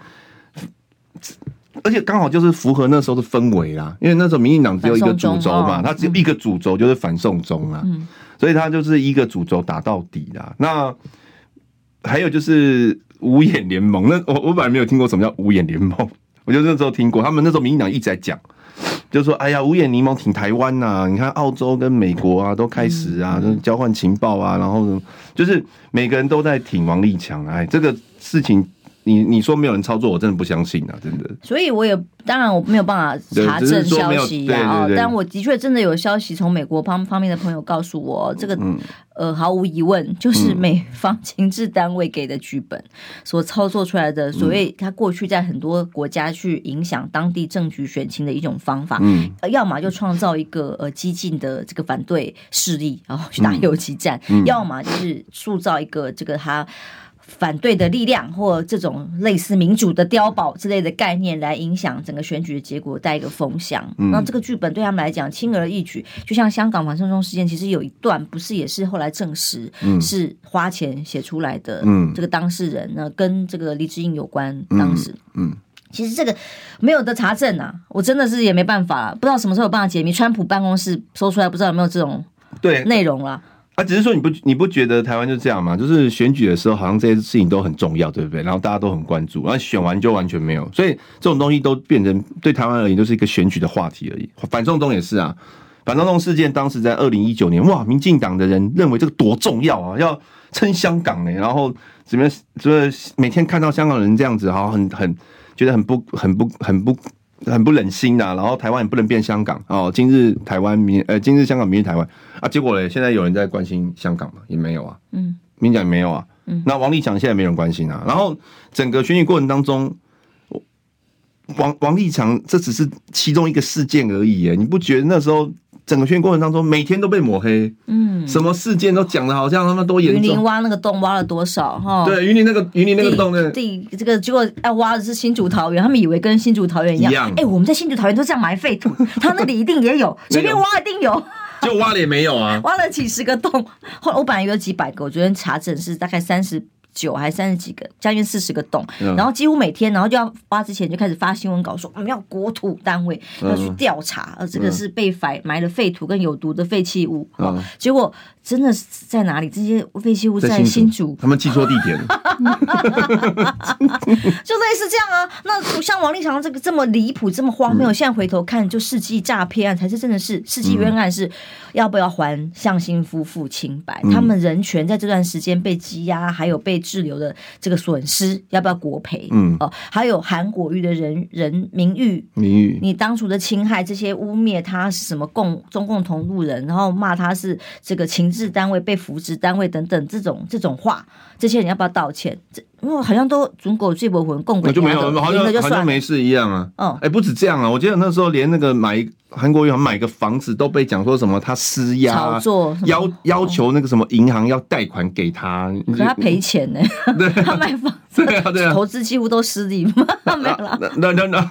而且刚好就是符合那时候的氛围啦。因为那时候民进党只有一个主轴嘛，他只有一个主轴就是反送中啊，嗯，所以他就是一个主轴打到底啦。那还有就是五眼联盟，那我我本来没有听过什么叫五眼联盟，我就那时候听过，他们那时候民进党一直在讲，就说哎呀五眼联盟挺台湾呐，你看澳洲跟美国啊都开始啊，就交换情报啊，然后就是每个人都在挺王立强，哎，这个事情你你说没有人操作，我真的不相信啊，真的。所以我也当然我没有办法查证消息啊，但我的确真的有消息从美国方方面的朋友告诉我，这个、嗯、呃毫无疑问就是美方情治单位给的剧本所操作出来的，所谓他过去在很多国家去影响当地政局选情的一种方法，嗯，要么就创造一个呃激进的这个反对势力，然后去打游击战，嗯、要么就是塑造一个这个他。反对的力量，或这种类似民主的碉堡之类的概念，来影响整个选举的结果，带一个风向。那、嗯、这个剧本对他们来讲轻而易举，就像香港反送中事件，其实有一段不是也是后来证实是花钱写出来的。嗯，这个当事人呢，跟这个黎智英有关。当时，嗯，其实这个没有得查证啊，我真的是也没办法了，不知道什么时候有办法解密。川普办公室说出来，不知道有没有这种对内容了。啊，只是说你不你不觉得台湾就这样吗？就是选举的时候，好像这些事情都很重要，对不对？然后大家都很关注，然后选完就完全没有，所以这种东西都变成对台湾而言就是一个选举的话题而已。反送中也是啊，反送中事件当时在二零一九年，哇，民进党的人认为这个多重要啊，要撑香港呢，然后怎么怎么每天看到香港人这样子，好像很很觉得很不很不很不。很不忍心呐、啊，然后台湾也不能变香港哦。今日台湾明呃，今日香港明日台湾啊，结果嘞，现在有人在关心香港吗？也没有啊。嗯，民讲也没有啊。嗯，那王立强现在没人关心啊。然后整个选举过程当中，王王立强这只是其中一个事件而已耶，你不觉得那时候？整个训练过程当中，每天都被抹黑，嗯，什么事件都讲的好像他们都严重。云林挖那个洞挖了多少？哈，对，云林那个云林那个洞的地，这个结果要挖的是新竹桃园，他们以为跟新竹桃园一样。哎、欸，我们在新竹桃园都这样埋废土，他那里一定也有，随便挖一定有，就挖了也没有啊，挖了几十个洞，后来我本来有几百个，我昨天查证是大概三十。九还三十几个，将近四十个洞，然后几乎每天，然后就要挖之前就开始发新闻稿说，我们要国土单位要去调查，呃，这个是被埋埋了废土跟有毒的废弃物，结果真的是在哪里？这些废弃物在新竹，他们记错地点，就类似这样啊。那像王立强这个这么离谱、这么荒谬，现在回头看，就世纪诈骗案才是真的是世纪冤案，是要不要还向心夫妇清白？他们人权在这段时间被羁押，还有被。滞留的这个损失要不要国赔？嗯哦，还有韩国瑜的人人名誉名誉，你当初的侵害，这些污蔑他是什么共中共同路人，然后骂他是这个情治单位被扶植单位等等这种这种话，这些人要不要道歉？这因为好像都中国最不混共轨，就没有，好像好像没事一样啊。嗯，哎，不止这样啊，我记得那时候连那个买韩国瑜买个房子都被讲说什么他施压炒作，要要求那个什么银行要贷款给他，可是他赔钱呢。对，他买房子，对啊，对啊，投资几乎都失利嘛，没有了。那那那，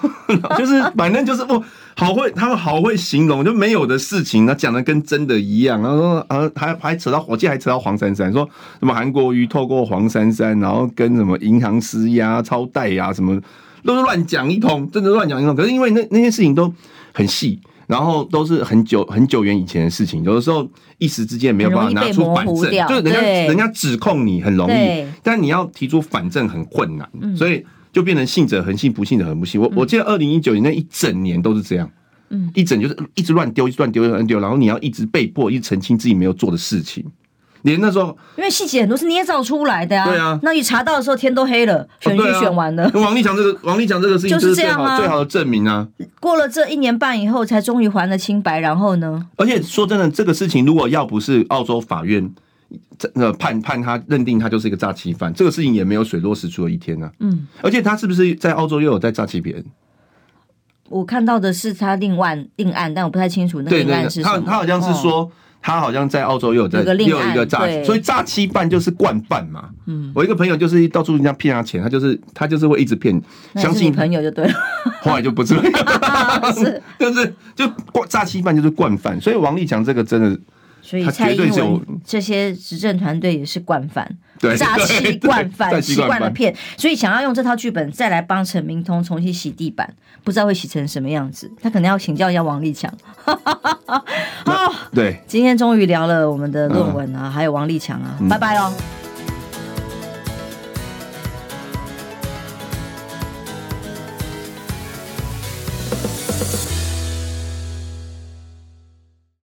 就是反正就是不。好会，他们好会形容，就没有的事情，那讲的跟真的一样。然后说，啊，还还扯到，我记得还扯到黄珊珊，说什么韩国瑜透过黄珊珊，然后跟什么银行施压、超贷呀，什么都是乱讲一通，真的乱讲一通。可是因为那那些事情都很细，然后都是很久很久远以前的事情，有的时候一时之间没有办法拿出反证，就是人家人家指控你很容易，但你要提出反证很困难，所以。就变成信者恒信，不信者恒不信。我我记得二零一九年那一整年都是这样，嗯，一整就是一直乱丢，一直乱丢，乱丢，然后你要一直被迫，一直澄清自己没有做的事情。连那时候，因为细节很多是捏造出来的啊，对啊。那你查到的时候天都黑了，选举选完了。跟王立强这个，王立强这个事情就是这样啊，最好的证明啊。过了这一年半以后，才终于还了清白。然后呢？而且说真的，这个事情如果要不是澳洲法院。这判判他认定他就是一个诈欺犯，这个事情也没有水落石出的一天、啊。嗯，而且他是不是在澳洲又有在诈欺别人？我看到的是他另外另案，但我不太清楚那个另案是什么。他他好像是说他好像在澳洲又有在又有一个诈欺，所以诈欺犯就是惯犯嘛。嗯，我一个朋友就是到处人家骗他钱，他就是他就是会一直骗，相信朋友就对了。后来就不是，是 就是就诈欺犯就是惯犯，所以王立强这个真的。所以蔡英文这些执政团队也是惯犯，诈欺惯犯，习惯了骗，所以想要用这套剧本再来帮陈明通重新洗地板，不知道会洗成什么样子。他可能要请教一下王立强。对，今天终于聊了我们的论文啊，还有王立强啊，拜拜喽。